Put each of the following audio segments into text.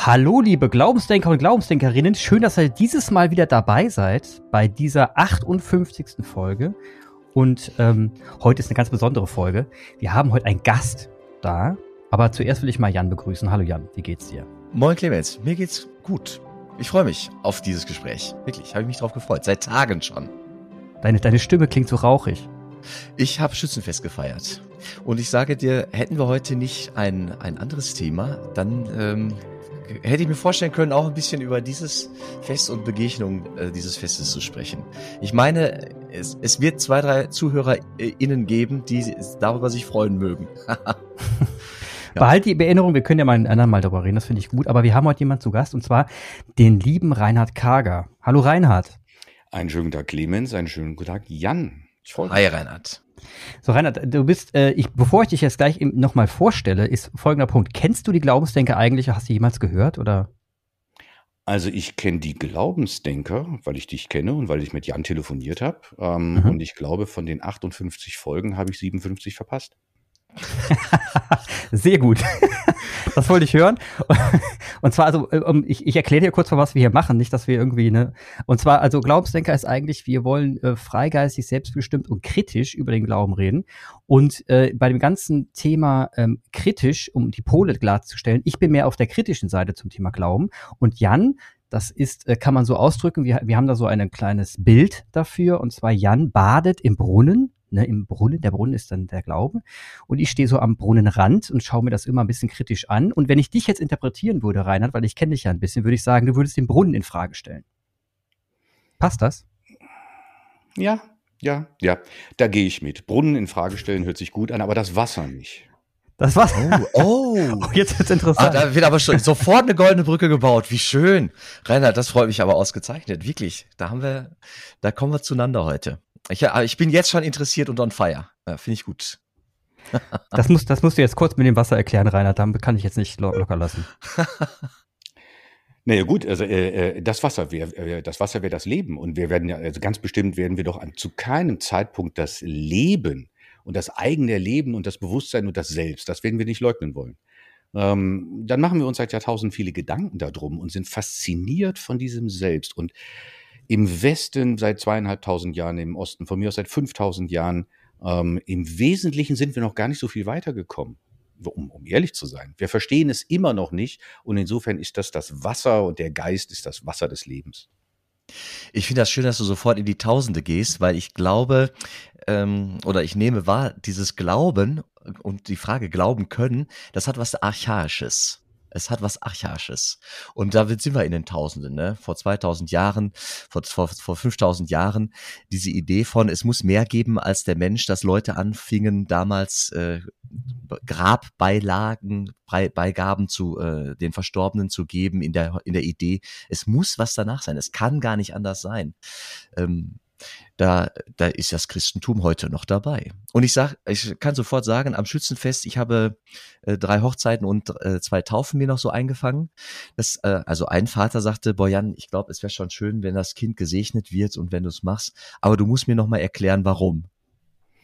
Hallo, liebe Glaubensdenker und Glaubensdenkerinnen. Schön, dass ihr dieses Mal wieder dabei seid bei dieser 58. Folge. Und ähm, heute ist eine ganz besondere Folge. Wir haben heute einen Gast da. Aber zuerst will ich mal Jan begrüßen. Hallo Jan, wie geht's dir? Moin Clemens, mir geht's gut. Ich freue mich auf dieses Gespräch. Wirklich, habe ich mich drauf gefreut. Seit Tagen schon. Deine, deine Stimme klingt so rauchig. Ich habe Schützenfest gefeiert. Und ich sage dir, hätten wir heute nicht ein, ein anderes Thema, dann ähm, hätte ich mir vorstellen können, auch ein bisschen über dieses Fest und Begegnung äh, dieses Festes zu sprechen. Ich meine, es, es wird zwei, drei ZuhörerInnen geben, die darüber sich freuen mögen. ja. Behalt die Erinnerung, wir können ja mal ein andermal darüber reden, das finde ich gut. Aber wir haben heute jemanden zu Gast und zwar den lieben Reinhard Kager. Hallo Reinhard. Einen schönen Tag Clemens, einen schönen guten Tag Jan. Hi Reinhard. So, Reinhard, du bist, äh, ich, bevor ich dich jetzt gleich nochmal vorstelle, ist folgender Punkt. Kennst du die Glaubensdenker eigentlich? Hast du jemals gehört oder? Also ich kenne die Glaubensdenker, weil ich dich kenne und weil ich mit Jan telefoniert habe. Ähm, mhm. Und ich glaube, von den 58 Folgen habe ich 57 verpasst. Sehr gut. Das wollte ich hören. Und zwar, also, ähm, ich, ich erkläre dir kurz mal, was wir hier machen, nicht, dass wir irgendwie, ne. Und zwar, also Glaubensdenker ist eigentlich, wir wollen äh, freigeistig, selbstbestimmt und kritisch über den Glauben reden. Und äh, bei dem ganzen Thema ähm, kritisch, um die Pole klarzustellen, ich bin mehr auf der kritischen Seite zum Thema Glauben. Und Jan, das ist, äh, kann man so ausdrücken, wir, wir haben da so ein kleines Bild dafür. Und zwar Jan badet im Brunnen ne, im Brunnen. Der Brunnen ist dann der Glaube. Und ich stehe so am Brunnenrand und schaue mir das immer ein bisschen kritisch an. Und wenn ich dich jetzt interpretieren würde, Reinhard, weil ich kenne dich ja ein bisschen, würde ich sagen, du würdest den Brunnen in Frage stellen. Passt das? Ja, ja, ja. Da gehe ich mit. Brunnen in Frage stellen hört sich gut an, aber das Wasser nicht. Das Wasser. Oh, oh. oh jetzt wird's interessant. Ah, da wird aber schon sofort eine goldene Brücke gebaut. Wie schön. Reinhard, das freut mich aber ausgezeichnet. Wirklich. Da haben wir, da kommen wir zueinander heute. Ich, ich bin jetzt schon interessiert und on fire. Ja, Finde ich gut. das, muss, das musst du jetzt kurz mit dem Wasser erklären, Rainer. Damit kann ich jetzt nicht locker lassen. Naja gut, also äh, äh das Wasser wäre äh, das Wasser wäre das Leben und wir werden ja also ganz bestimmt werden wir doch an, zu keinem Zeitpunkt das Leben und das eigene Leben und das Bewusstsein und das Selbst, das werden wir nicht leugnen wollen. Ähm, dann machen wir uns seit Jahrtausenden viele Gedanken darum und sind fasziniert von diesem Selbst und im Westen seit zweieinhalbtausend Jahren, im Osten von mir aus seit 5000 Jahren. Ähm, Im Wesentlichen sind wir noch gar nicht so viel weitergekommen, um, um ehrlich zu sein. Wir verstehen es immer noch nicht und insofern ist das das Wasser und der Geist ist das Wasser des Lebens. Ich finde das schön, dass du sofort in die Tausende gehst, weil ich glaube, ähm, oder ich nehme wahr, dieses Glauben und die Frage Glauben können, das hat was Archaisches. Es hat was Archaisches. Und da sind wir in den Tausenden, ne? Vor 2000 Jahren, vor, vor, vor 5000 Jahren, diese Idee von, es muss mehr geben als der Mensch, dass Leute anfingen, damals äh, Grabbeilagen, Beigaben zu äh, den Verstorbenen zu geben, in der, in der Idee, es muss was danach sein. Es kann gar nicht anders sein. Ähm, da, da ist das Christentum heute noch dabei. Und ich sag, ich kann sofort sagen, am Schützenfest, ich habe äh, drei Hochzeiten und äh, zwei Taufen mir noch so eingefangen. Das, äh, also ein Vater sagte, Bojan, ich glaube, es wäre schon schön, wenn das Kind gesegnet wird und wenn du es machst, aber du musst mir noch mal erklären, warum.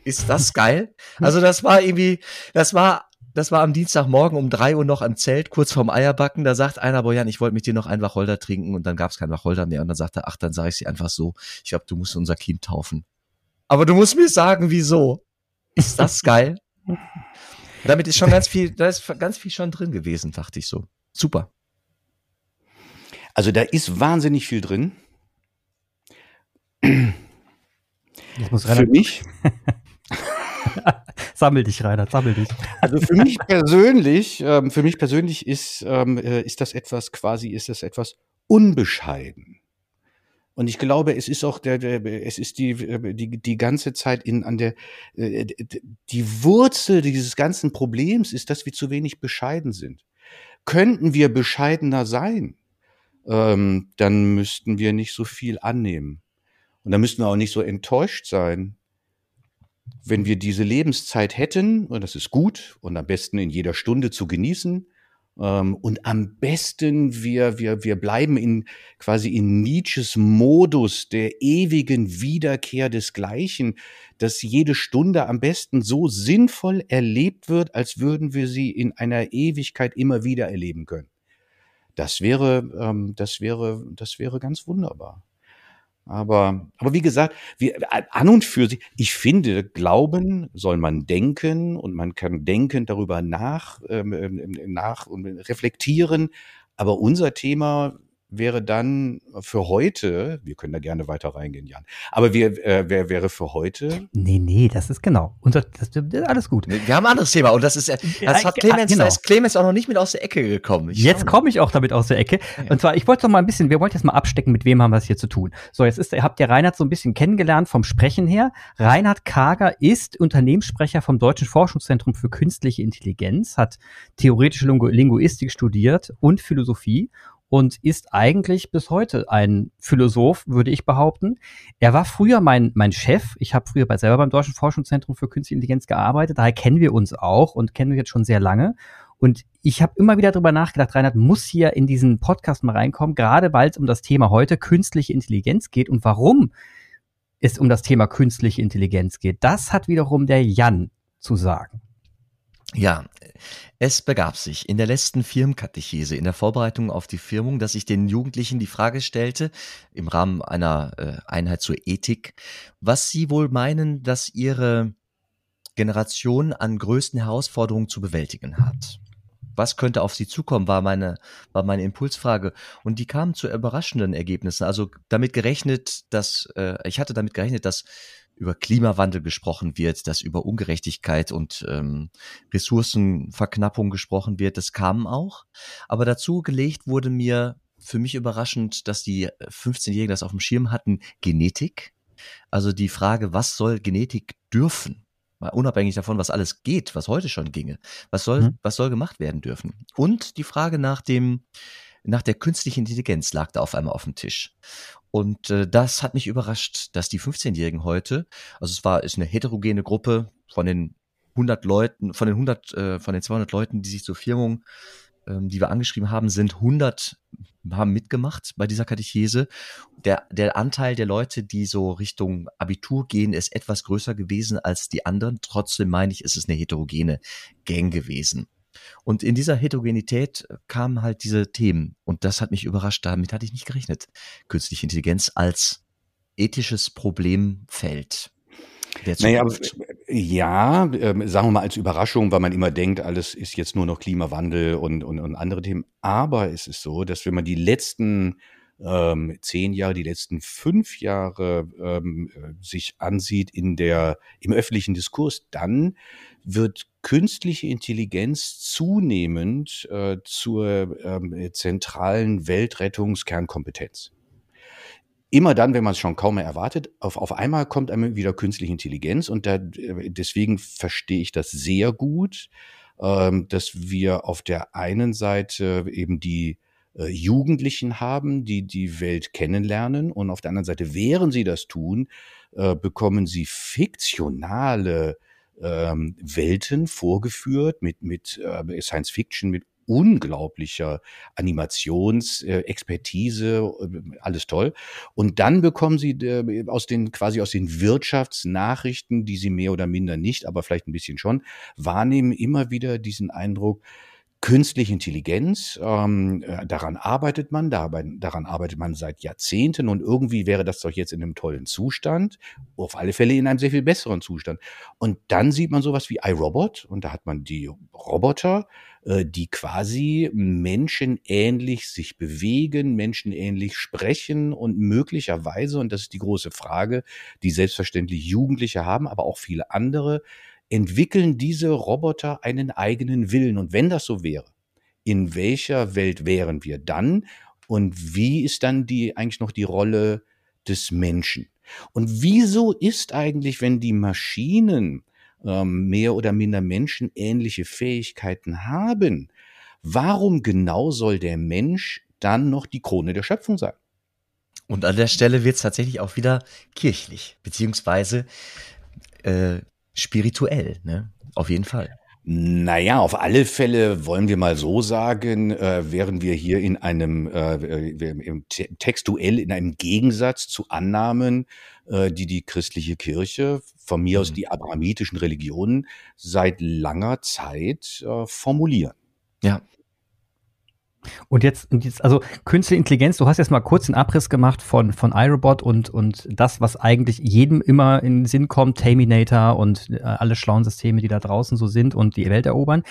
Ist das geil? Also das war irgendwie, das war das war am Dienstagmorgen um drei Uhr noch am Zelt, kurz vorm Eierbacken. Da sagt einer, Bojan, ich wollte mit dir noch ein Wacholder trinken und dann gab es kein Wacholder mehr. Und dann sagt er, ach, dann sage ich sie einfach so, ich glaube, du musst unser Kind taufen. Aber du musst mir sagen, wieso. Ist das geil? Damit ist schon ganz viel, da ist ganz viel schon drin gewesen, dachte ich so. Super. Also da ist wahnsinnig viel drin. Für mich. sammel dich, Reinhard, sammel dich. Also für mich persönlich, ähm, für mich persönlich ist, ähm, äh, ist das etwas quasi, ist das etwas unbescheiden. Und ich glaube, es ist auch der, der es ist die, die, die ganze Zeit in, an der, äh, die Wurzel dieses ganzen Problems ist, dass wir zu wenig bescheiden sind. Könnten wir bescheidener sein, ähm, dann müssten wir nicht so viel annehmen. Und dann müssten wir auch nicht so enttäuscht sein, wenn wir diese Lebenszeit hätten, und das ist gut und am besten in jeder Stunde zu genießen, ähm, und am besten wir, wir, wir bleiben in quasi in Nietzsches Modus der ewigen Wiederkehr des Gleichen, dass jede Stunde am besten so sinnvoll erlebt wird, als würden wir sie in einer Ewigkeit immer wieder erleben können. Das wäre, ähm, das wäre, das wäre ganz wunderbar. Aber, aber wie gesagt, wir, an und für sich, ich finde, Glauben soll man denken und man kann denken darüber nach, ähm, ähm nach und reflektieren. Aber unser Thema wäre dann für heute, wir können da gerne weiter reingehen, Jan, aber wir, äh, wer wäre für heute? Nee, nee, das ist genau. Unser, das, das ist alles gut. Wir haben ein anderes Thema und das ist, das hat Clemens, genau. da ist Clemens auch noch nicht mit aus der Ecke gekommen. Ich jetzt komme ich auch damit aus der Ecke. Ja. Und zwar, ich wollte noch mal ein bisschen, wir wollten jetzt mal abstecken, mit wem haben wir es hier zu tun. So, jetzt ist, habt ihr Reinhard so ein bisschen kennengelernt vom Sprechen her. Reinhard Kager ist Unternehmenssprecher vom Deutschen Forschungszentrum für Künstliche Intelligenz, hat theoretische Linguistik studiert und Philosophie und ist eigentlich bis heute ein Philosoph, würde ich behaupten. Er war früher mein, mein Chef. Ich habe früher bei selber beim Deutschen Forschungszentrum für Künstliche Intelligenz gearbeitet. Daher kennen wir uns auch und kennen wir jetzt schon sehr lange. Und ich habe immer wieder darüber nachgedacht, Reinhard muss hier in diesen Podcast mal reinkommen, gerade weil es um das Thema heute künstliche Intelligenz geht und warum es um das Thema künstliche Intelligenz geht. Das hat wiederum der Jan zu sagen. Ja, es begab sich in der letzten Firmenkatechese, in der Vorbereitung auf die Firmung, dass ich den Jugendlichen die Frage stellte, im Rahmen einer äh, Einheit zur Ethik, was sie wohl meinen, dass ihre Generation an größten Herausforderungen zu bewältigen hat. Was könnte auf sie zukommen, war meine, war meine Impulsfrage. Und die kamen zu überraschenden Ergebnissen. Also damit gerechnet, dass, äh, ich hatte damit gerechnet, dass über Klimawandel gesprochen wird, dass über Ungerechtigkeit und ähm, Ressourcenverknappung gesprochen wird. Das kam auch. Aber dazu gelegt wurde mir für mich überraschend, dass die 15-Jährigen das auf dem Schirm hatten, Genetik. Also die Frage, was soll Genetik dürfen? Unabhängig davon, was alles geht, was heute schon ginge. Was soll, mhm. was soll gemacht werden dürfen? Und die Frage nach dem, nach der künstlichen Intelligenz lag da auf einmal auf dem Tisch. Und äh, das hat mich überrascht, dass die 15-Jährigen heute, also es war ist eine heterogene Gruppe von den 100 Leuten, von den 100, äh, von den 200 Leuten, die sich zur Firmung, ähm, die wir angeschrieben haben, sind 100 haben mitgemacht bei dieser Katechese. Der, der Anteil der Leute, die so Richtung Abitur gehen, ist etwas größer gewesen als die anderen. Trotzdem meine ich, ist es eine heterogene Gang gewesen. Und in dieser Heterogenität äh, kamen halt diese Themen. Und das hat mich überrascht. Damit hatte ich nicht gerechnet. Künstliche Intelligenz als ethisches Problemfeld. Naja, aber, ja, äh, sagen wir mal als Überraschung, weil man immer denkt, alles ist jetzt nur noch Klimawandel und, und, und andere Themen. Aber es ist so, dass wenn man die letzten ähm, zehn Jahre, die letzten fünf Jahre ähm, äh, sich ansieht in der, im öffentlichen Diskurs, dann wird künstliche Intelligenz zunehmend äh, zur ähm, zentralen Weltrettungskernkompetenz. Immer dann, wenn man es schon kaum mehr erwartet, auf, auf einmal kommt einem wieder künstliche Intelligenz und da, äh, deswegen verstehe ich das sehr gut, ähm, dass wir auf der einen Seite eben die äh, Jugendlichen haben, die die Welt kennenlernen und auf der anderen Seite, während sie das tun, äh, bekommen sie fiktionale ähm, Welten vorgeführt mit, mit äh, Science Fiction, mit unglaublicher Animationsexpertise, äh, alles toll. Und dann bekommen sie äh, aus den quasi aus den Wirtschaftsnachrichten, die sie mehr oder minder nicht, aber vielleicht ein bisschen schon wahrnehmen, immer wieder diesen Eindruck, Künstliche Intelligenz, ähm, äh, daran arbeitet man, daran arbeitet man seit Jahrzehnten und irgendwie wäre das doch jetzt in einem tollen Zustand, auf alle Fälle in einem sehr viel besseren Zustand. Und dann sieht man sowas wie iRobot und da hat man die Roboter, äh, die quasi menschenähnlich sich bewegen, menschenähnlich sprechen und möglicherweise, und das ist die große Frage, die selbstverständlich Jugendliche haben, aber auch viele andere, entwickeln diese Roboter einen eigenen Willen. Und wenn das so wäre, in welcher Welt wären wir dann? Und wie ist dann die eigentlich noch die Rolle des Menschen? Und wieso ist eigentlich, wenn die Maschinen ähm, mehr oder minder menschenähnliche Fähigkeiten haben, warum genau soll der Mensch dann noch die Krone der Schöpfung sein? Und an der Stelle wird es tatsächlich auch wieder kirchlich, beziehungsweise äh, spirituell, ne? Auf jeden Fall. Naja, auf alle Fälle wollen wir mal so sagen, äh, wären wir hier in einem äh, im, textuell in einem Gegensatz zu Annahmen, äh, die die christliche Kirche, von mir aus mhm. die abrahamitischen Religionen, seit langer Zeit äh, formulieren. Ja. Und jetzt, und jetzt, also künstliche Intelligenz, du hast jetzt mal kurz einen Abriss gemacht von, von iRobot und, und das, was eigentlich jedem immer in den Sinn kommt, Terminator und äh, alle schlauen Systeme, die da draußen so sind und die Welt erobern.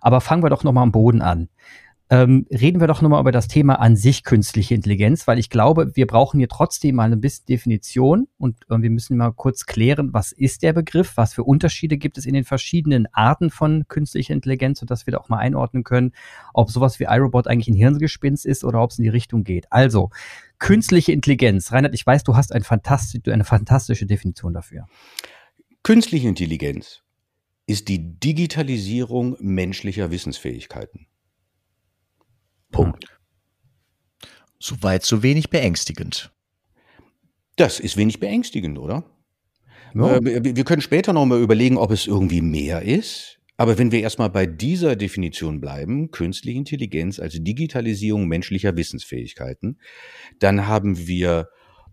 Aber fangen wir doch nochmal am Boden an. Ähm, reden wir doch nochmal über das Thema an sich künstliche Intelligenz, weil ich glaube, wir brauchen hier trotzdem mal ein bisschen Definition und äh, wir müssen mal kurz klären, was ist der Begriff, was für Unterschiede gibt es in den verschiedenen Arten von künstlicher Intelligenz, sodass wir da auch mal einordnen können, ob sowas wie iRobot eigentlich ein Hirngespinst ist oder ob es in die Richtung geht. Also, künstliche Intelligenz. Reinhard, ich weiß, du hast ein fantastisch, eine fantastische Definition dafür. Künstliche Intelligenz ist die Digitalisierung menschlicher Wissensfähigkeiten. Punkt. Soweit so wenig beängstigend. Das ist wenig beängstigend, oder? Ja. Äh, wir können später noch mal überlegen, ob es irgendwie mehr ist. Aber wenn wir erstmal bei dieser Definition bleiben, künstliche Intelligenz als Digitalisierung menschlicher Wissensfähigkeiten, dann haben wir,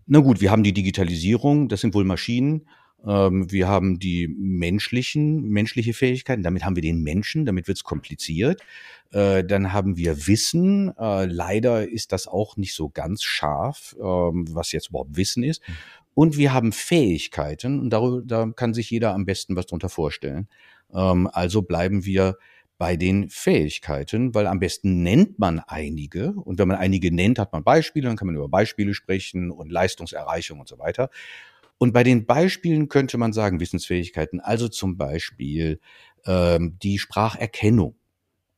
na gut, wir haben die Digitalisierung, das sind wohl Maschinen, wir haben die menschlichen, menschliche Fähigkeiten, damit haben wir den Menschen, damit wird es kompliziert. Äh, dann haben wir Wissen. Äh, leider ist das auch nicht so ganz scharf, ähm, was jetzt überhaupt Wissen ist. Hm. Und wir haben Fähigkeiten und darüber, da kann sich jeder am besten was drunter vorstellen. Ähm, also bleiben wir bei den Fähigkeiten, weil am besten nennt man einige und wenn man einige nennt, hat man Beispiele, dann kann man über Beispiele sprechen und Leistungserreichung und so weiter. Und bei den Beispielen könnte man sagen Wissensfähigkeiten, also zum Beispiel ähm, die Spracherkennung.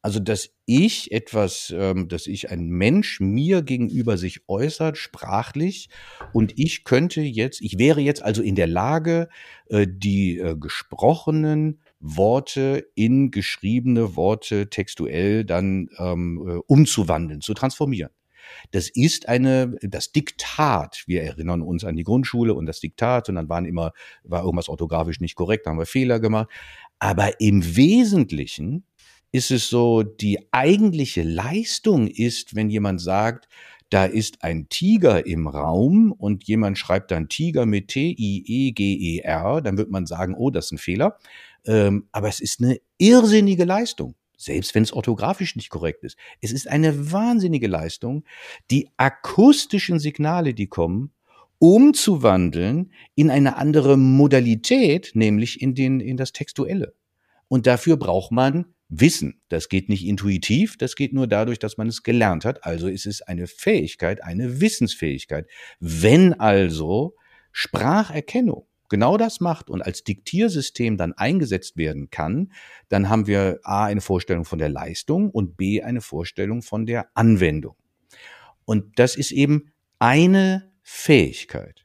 Also, dass ich etwas, ähm, dass ich ein Mensch mir gegenüber sich äußert, sprachlich, und ich könnte jetzt, ich wäre jetzt also in der Lage, äh, die äh, gesprochenen Worte in geschriebene Worte textuell dann ähm, äh, umzuwandeln, zu transformieren. Das ist eine, das Diktat. Wir erinnern uns an die Grundschule und das Diktat und dann waren immer, war irgendwas orthografisch nicht korrekt, da haben wir Fehler gemacht. Aber im Wesentlichen ist es so, die eigentliche Leistung ist, wenn jemand sagt, da ist ein Tiger im Raum und jemand schreibt dann Tiger mit T-I-E-G-E-R, dann wird man sagen, oh, das ist ein Fehler. Ähm, aber es ist eine irrsinnige Leistung, selbst wenn es orthografisch nicht korrekt ist. Es ist eine wahnsinnige Leistung, die akustischen Signale, die kommen, umzuwandeln in eine andere Modalität, nämlich in, den, in das Textuelle. Und dafür braucht man Wissen. Das geht nicht intuitiv, das geht nur dadurch, dass man es gelernt hat. Also ist es eine Fähigkeit, eine Wissensfähigkeit. Wenn also Spracherkennung genau das macht und als Diktiersystem dann eingesetzt werden kann, dann haben wir A eine Vorstellung von der Leistung und B eine Vorstellung von der Anwendung. Und das ist eben eine Fähigkeit.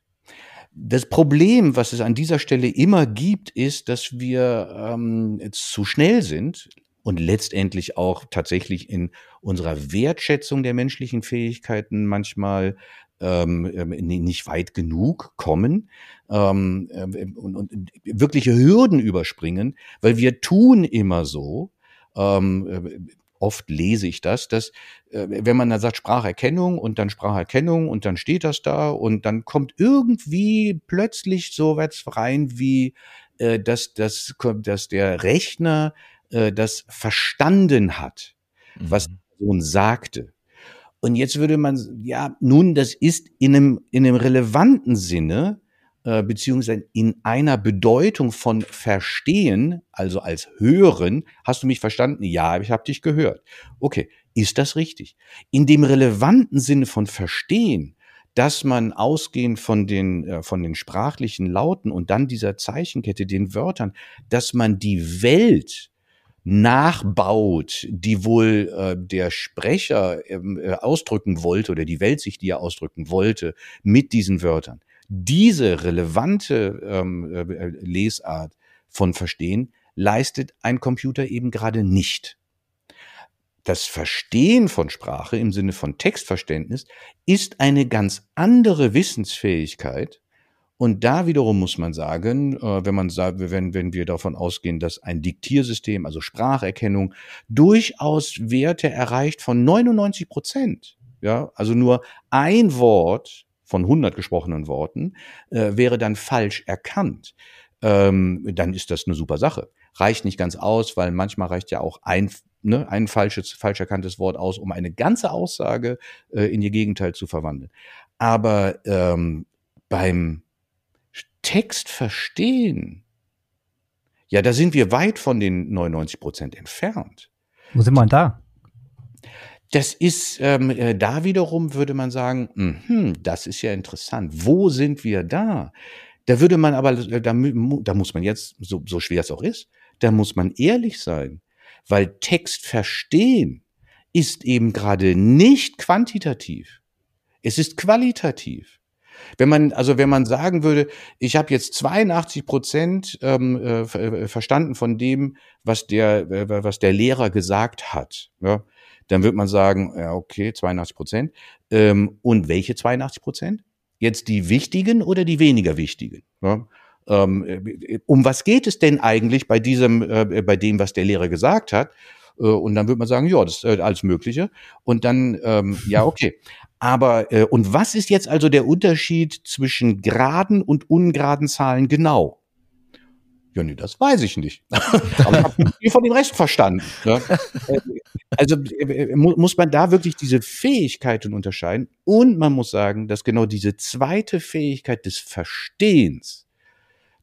Das Problem, was es an dieser Stelle immer gibt, ist, dass wir ähm, zu schnell sind, und letztendlich auch tatsächlich in unserer Wertschätzung der menschlichen Fähigkeiten manchmal ähm, ähm nicht weit genug kommen ähm, ähm, und, und wirkliche Hürden überspringen, weil wir tun immer so, ähm, äh, oft lese ich das, dass äh, wenn man dann sagt Spracherkennung und dann Spracherkennung und dann steht das da und dann kommt irgendwie plötzlich so was rein wie äh, dass, dass, dass der Rechner äh, das verstanden hat, was mhm. die Person sagte. Und jetzt würde man, ja, nun, das ist in einem, in einem relevanten Sinne, äh, beziehungsweise in einer Bedeutung von verstehen, also als hören, hast du mich verstanden? Ja, ich habe dich gehört. Okay, ist das richtig? In dem relevanten Sinne von verstehen, dass man ausgehend von den, äh, von den sprachlichen Lauten und dann dieser Zeichenkette, den Wörtern, dass man die Welt nachbaut, die wohl äh, der Sprecher ähm, äh, ausdrücken wollte oder die Welt sich die er ausdrücken wollte mit diesen Wörtern. Diese relevante ähm, äh, Lesart von Verstehen leistet ein Computer eben gerade nicht. Das Verstehen von Sprache im Sinne von Textverständnis ist eine ganz andere Wissensfähigkeit, und da wiederum muss man sagen, äh, wenn man wenn, wenn wir davon ausgehen, dass ein Diktiersystem, also Spracherkennung, durchaus Werte erreicht von 99 Prozent, ja, also nur ein Wort von 100 gesprochenen Worten äh, wäre dann falsch erkannt, ähm, dann ist das eine super Sache. Reicht nicht ganz aus, weil manchmal reicht ja auch ein ne, ein falsches, falsch erkanntes Wort aus, um eine ganze Aussage äh, in ihr Gegenteil zu verwandeln. Aber ähm, beim Text verstehen, ja, da sind wir weit von den 99 Prozent entfernt. Wo sind wir denn da? Das ist ähm, äh, da wiederum würde man sagen, mh, das ist ja interessant. Wo sind wir da? Da würde man aber, äh, da, da muss man jetzt, so, so schwer es auch ist, da muss man ehrlich sein, weil Text verstehen ist eben gerade nicht quantitativ. Es ist qualitativ. Wenn man, also wenn man sagen würde, ich habe jetzt 82 Prozent ähm, äh, äh, verstanden von dem, was der, äh, was der Lehrer gesagt hat, ja, dann wird man sagen, ja, okay, 82 Prozent. Ähm, und welche 82 Prozent? Jetzt die wichtigen oder die weniger wichtigen? Ja? Ähm, äh, um was geht es denn eigentlich bei diesem, äh, bei dem, was der Lehrer gesagt hat? Äh, und dann wird man sagen, ja, das ist äh, alles Mögliche. Und dann, ähm, ja, okay. Aber, äh, und was ist jetzt also der Unterschied zwischen geraden und ungeraden Zahlen genau? Ja, nee, das weiß ich nicht. Aber ich habe viel von dem Rest verstanden. Ja. Äh, also äh, muss man da wirklich diese Fähigkeiten unterscheiden. Und man muss sagen, dass genau diese zweite Fähigkeit des Verstehens,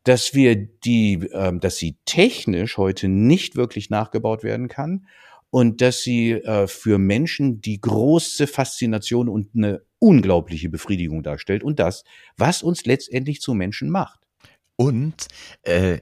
dass wir die, äh, dass sie technisch heute nicht wirklich nachgebaut werden kann und dass sie äh, für Menschen die große Faszination und eine unglaubliche Befriedigung darstellt und das, was uns letztendlich zu Menschen macht. Und äh,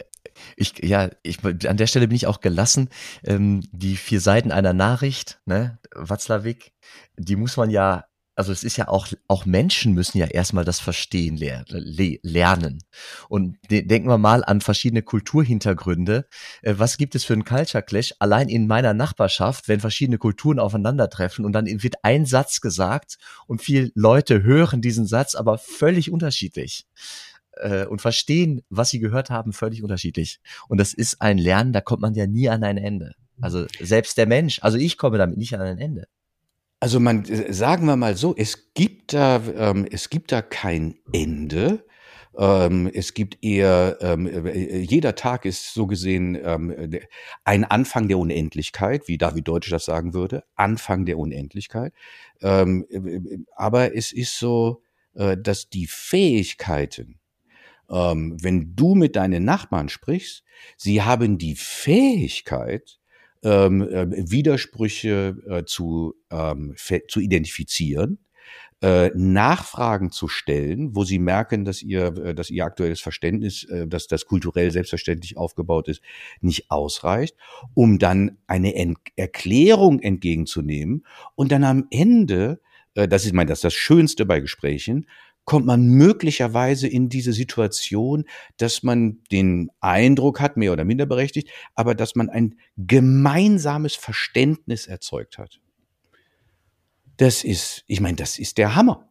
ich, ja, ich, an der Stelle bin ich auch gelassen. Ähm, die vier Seiten einer Nachricht, ne, Watzlawick, die muss man ja, also es ist ja auch, auch Menschen müssen ja erstmal das Verstehen ler le lernen. Und de denken wir mal an verschiedene Kulturhintergründe. Äh, was gibt es für einen Culture Clash allein in meiner Nachbarschaft, wenn verschiedene Kulturen aufeinandertreffen und dann wird ein Satz gesagt und viele Leute hören diesen Satz aber völlig unterschiedlich äh, und verstehen, was sie gehört haben, völlig unterschiedlich. Und das ist ein Lernen, da kommt man ja nie an ein Ende. Also selbst der Mensch, also ich komme damit nicht an ein Ende. Also man äh, sagen wir mal so, es gibt da ähm, es gibt da kein Ende. Ähm, es gibt eher ähm, äh, jeder Tag ist so gesehen ähm, ein Anfang der Unendlichkeit, wie David Deutsch das sagen würde, Anfang der Unendlichkeit. Ähm, äh, aber es ist so, äh, dass die Fähigkeiten ähm, wenn du mit deinen Nachbarn sprichst, sie haben die Fähigkeit, ähm, äh, Widersprüche äh, zu, ähm, zu identifizieren, äh, Nachfragen zu stellen, wo sie merken, dass ihr, äh, dass ihr aktuelles Verständnis, äh, dass das kulturell selbstverständlich aufgebaut ist, nicht ausreicht, um dann eine Ent Erklärung entgegenzunehmen und dann am Ende, das ist mein, das ist das Schönste bei Gesprächen, kommt man möglicherweise in diese Situation, dass man den Eindruck hat, mehr oder minder berechtigt, aber dass man ein gemeinsames Verständnis erzeugt hat. Das ist, ich meine, das ist der Hammer.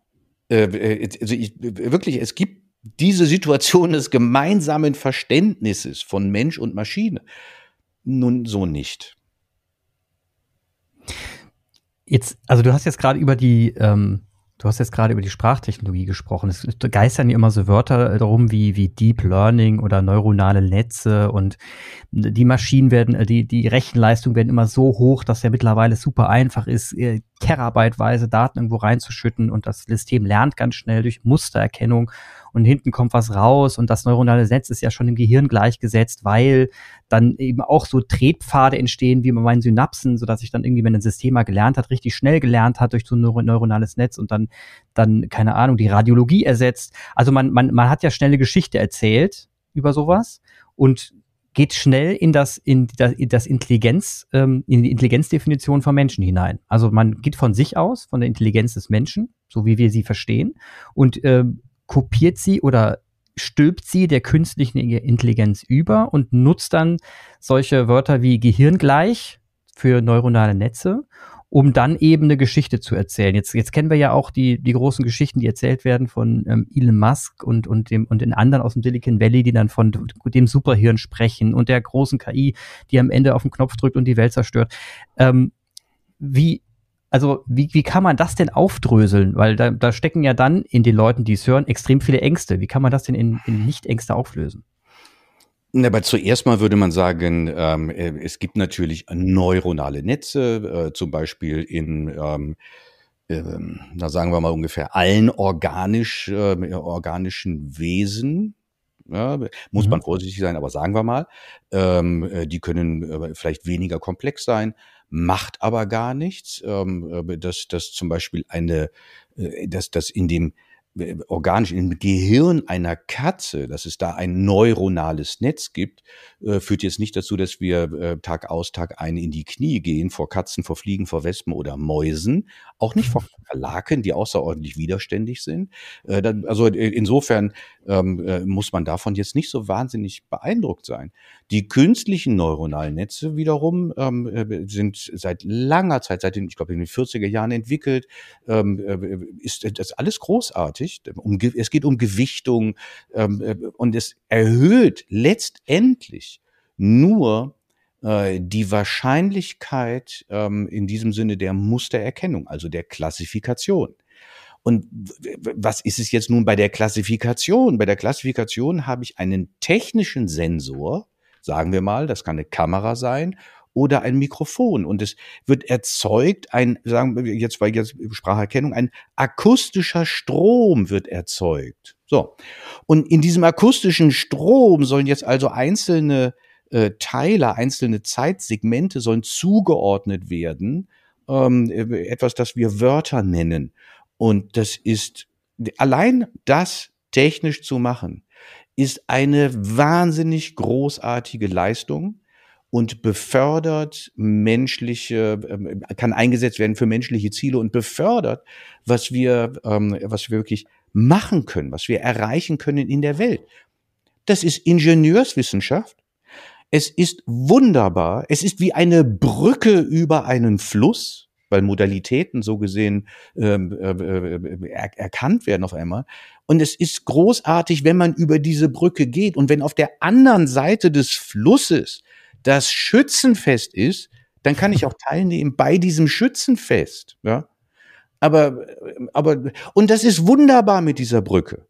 Äh, äh, also ich, wirklich, es gibt diese Situation des gemeinsamen Verständnisses von Mensch und Maschine. Nun so nicht. Jetzt, also du hast jetzt gerade über die ähm, Du hast jetzt gerade über die Sprachtechnologie gesprochen. Es geistern ja immer so Wörter darum wie, wie Deep Learning oder neuronale Netze und die Maschinen werden, die, die Rechenleistung werden immer so hoch, dass ja mittlerweile super einfach ist, äh, terabyteweise Daten irgendwo reinzuschütten und das System lernt ganz schnell durch Mustererkennung und hinten kommt was raus und das neuronale Netz ist ja schon im Gehirn gleichgesetzt, weil dann eben auch so Tretpfade entstehen wie bei meinen Synapsen, sodass ich dann irgendwie, wenn ein System mal gelernt hat, richtig schnell gelernt hat durch so ein neuronales Netz und dann, dann, keine Ahnung, die Radiologie ersetzt. Also man, man, man hat ja schnelle Geschichte erzählt über sowas und geht schnell in das in das, in das Intelligenz ähm, in die Intelligenzdefinition von Menschen hinein. Also man geht von sich aus, von der Intelligenz des Menschen, so wie wir sie verstehen, und äh, kopiert sie oder stülpt sie der künstlichen Intelligenz über und nutzt dann solche Wörter wie gehirngleich für neuronale Netze, um dann eben eine Geschichte zu erzählen. Jetzt, jetzt kennen wir ja auch die, die großen Geschichten, die erzählt werden von ähm, Elon Musk und, und, dem, und den anderen aus dem Silicon Valley, die dann von dem Superhirn sprechen und der großen KI, die am Ende auf den Knopf drückt und die Welt zerstört. Ähm, wie, also wie, wie kann man das denn aufdröseln? Weil da, da stecken ja dann in den Leuten, die es hören, extrem viele Ängste. Wie kann man das denn in, in Nicht-Ängste auflösen? Aber zuerst mal würde man sagen, ähm, äh, es gibt natürlich neuronale Netze, äh, zum Beispiel in, ähm, äh, da sagen wir mal ungefähr allen organisch, äh, organischen Wesen. Ja, muss mhm. man vorsichtig sein, aber sagen wir mal, ähm, äh, die können äh, vielleicht weniger komplex sein, macht aber gar nichts. Ähm, dass, dass zum Beispiel eine, dass, dass in dem organisch im Gehirn einer Katze, dass es da ein neuronales Netz gibt, äh, führt jetzt nicht dazu, dass wir äh, Tag aus, Tag ein in die Knie gehen vor Katzen, vor Fliegen, vor Wespen oder Mäusen, auch nicht vor Kakerlaken, die außerordentlich widerständig sind. Äh, dann, also insofern ähm, äh, muss man davon jetzt nicht so wahnsinnig beeindruckt sein. Die künstlichen neuronalen Netze wiederum ähm, äh, sind seit langer Zeit, seit den, ich glaube in den 40er Jahren entwickelt, ähm, ist das alles großartig großartig. Um, es geht um Gewichtung ähm, äh, und es erhöht letztendlich nur äh, die Wahrscheinlichkeit ähm, in diesem Sinne der Mustererkennung, also der Klassifikation. Und was ist es jetzt nun bei der Klassifikation? Bei der Klassifikation habe ich einen technischen Sensor, sagen wir mal, das kann eine Kamera sein oder ein Mikrofon. Und es wird erzeugt, ein, sagen wir jetzt bei jetzt Spracherkennung, ein akustischer Strom wird erzeugt. So. Und in diesem akustischen Strom sollen jetzt also einzelne äh, Teile, einzelne Zeitsegmente sollen zugeordnet werden. Ähm, etwas, das wir Wörter nennen. Und das ist allein das technisch zu machen, ist eine wahnsinnig großartige Leistung und befördert menschliche, ähm, kann eingesetzt werden für menschliche Ziele und befördert, was wir, ähm, was wir wirklich machen können, was wir erreichen können in der Welt. Das ist Ingenieurswissenschaft. Es ist wunderbar. Es ist wie eine Brücke über einen Fluss, weil Modalitäten so gesehen ähm, äh, äh er, erkannt werden auf einmal. Und es ist großartig, wenn man über diese Brücke geht und wenn auf der anderen Seite des Flusses das Schützenfest ist, dann kann ich auch teilnehmen bei diesem Schützenfest. Ja? Aber, aber, und das ist wunderbar mit dieser Brücke.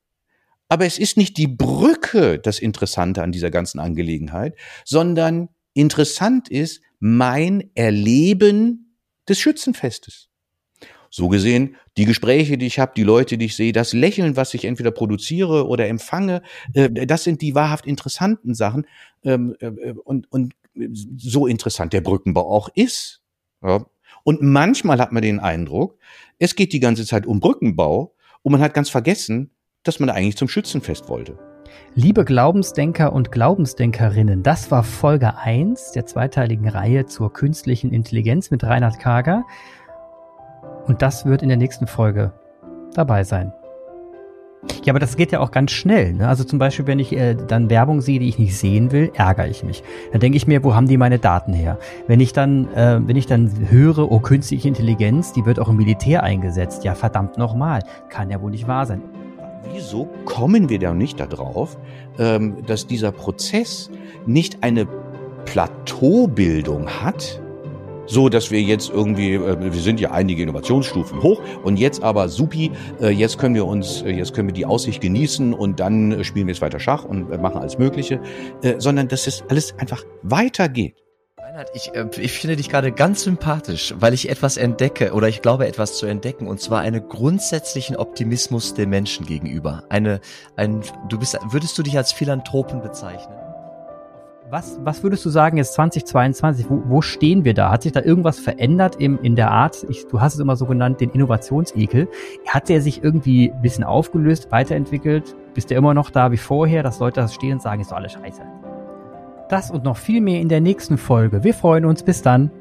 Aber es ist nicht die Brücke das Interessante an dieser ganzen Angelegenheit, sondern interessant ist mein Erleben des Schützenfestes. So gesehen, die Gespräche, die ich habe, die Leute, die ich sehe, das Lächeln, was ich entweder produziere oder empfange, äh, das sind die wahrhaft interessanten Sachen. Ähm, äh, und, und so interessant der Brückenbau auch ist. Ja. Und manchmal hat man den Eindruck, es geht die ganze Zeit um Brückenbau und man hat ganz vergessen, dass man eigentlich zum Schützenfest wollte. Liebe Glaubensdenker und Glaubensdenkerinnen, das war Folge 1 der zweiteiligen Reihe zur künstlichen Intelligenz mit Reinhard Kager. Und das wird in der nächsten Folge dabei sein. Ja, aber das geht ja auch ganz schnell. Ne? Also zum Beispiel, wenn ich äh, dann Werbung sehe, die ich nicht sehen will, ärgere ich mich. Dann denke ich mir, wo haben die meine Daten her? Wenn ich dann, äh, wenn ich dann höre, oh, künstliche Intelligenz, die wird auch im Militär eingesetzt. Ja, verdammt nochmal. Kann ja wohl nicht wahr sein. Wieso kommen wir da nicht darauf, ähm, dass dieser Prozess nicht eine Plateaubildung hat, so dass wir jetzt irgendwie, äh, wir sind ja einige Innovationsstufen hoch und jetzt aber supi, äh, jetzt können wir uns, äh, jetzt können wir die Aussicht genießen und dann spielen wir jetzt weiter Schach und machen alles Mögliche, sondern dass es alles einfach weitergeht. Reinhard, ich, ich finde dich gerade ganz sympathisch, weil ich etwas entdecke oder ich glaube etwas zu entdecken und zwar einen grundsätzlichen Optimismus den Menschen gegenüber. Eine, ein, du bist, würdest du dich als Philanthropen bezeichnen? Was, was würdest du sagen jetzt 2022? Wo, wo stehen wir da? Hat sich da irgendwas verändert im, in der Art? Ich, du hast es immer so genannt, den Innovationsekel. Hat der sich irgendwie ein bisschen aufgelöst, weiterentwickelt? Bist du immer noch da wie vorher, dass Leute das stehen und sagen, ist doch alles scheiße? Das und noch viel mehr in der nächsten Folge. Wir freuen uns. Bis dann.